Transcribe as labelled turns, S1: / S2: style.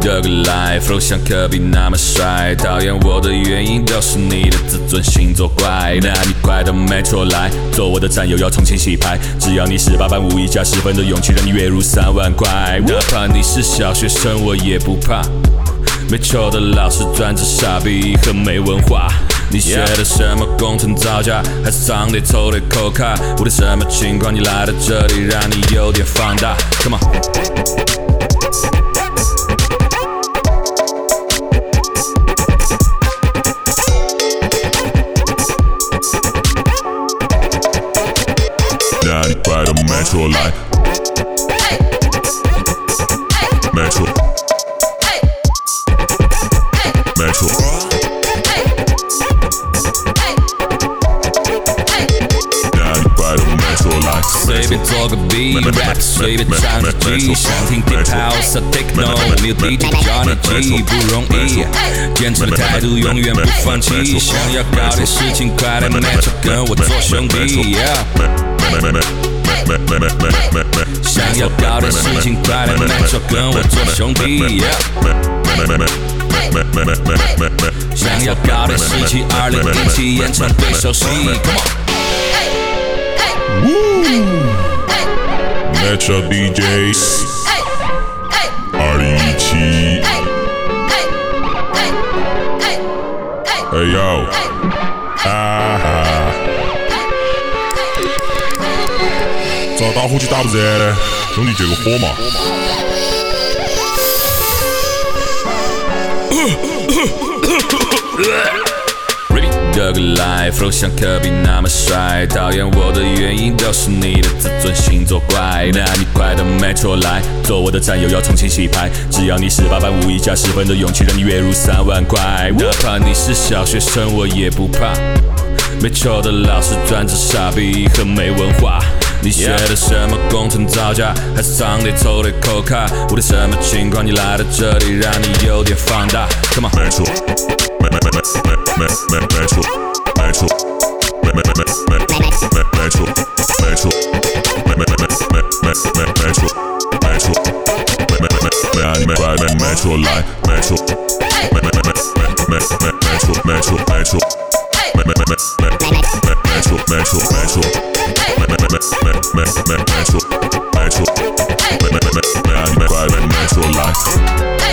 S1: 的个 life，flow 像科比那么帅，讨厌我的原因都是你的自尊心作怪。那你快到 metro 来，做我的战友要重新洗牌。只要你十八般武艺加十分的勇气，让你月入三万块。哪怕你是小学生，我也不怕。没球的老师专治傻逼和没文化。你学的什么工程造价，还是上得抽的口卡？我的什么情况？你来到这里，让你有点放大。Come on。
S2: 快到 Metro 来快到 Metro 来
S1: 随便做个 beat rap，随便唱个 G，想听 deep house 和 techno，没有 DJ 教你记不容易，坚持的态度永远不放弃，想要搞点事情，快来 Metro 跟我做兄弟。想要搞点事情，快来买车跟我做兄弟。想要搞点事情，二零一七演唱对手戏，Come on。
S2: Metro DJs，二零一七，哎呦，咋打火机打不燃呢？兄弟借个火嘛。
S1: Ready 的个 life，flow 像科比那么帅，讨厌我的原因都是你的自尊心作怪。那你快到 Metro 来，做我的战友要重新洗牌。只要你十八般武艺加十分的勇气，让你月入三万块。哪怕你是小学生，我也不怕。没球的老师专治傻逼和没文化。你学的什么工程造价，还是上得抽的口卡？无论什么情况？你来到这里，让你有点放大。Come on。
S2: Metro Metro Metro Metro Metro Natural, natural, life.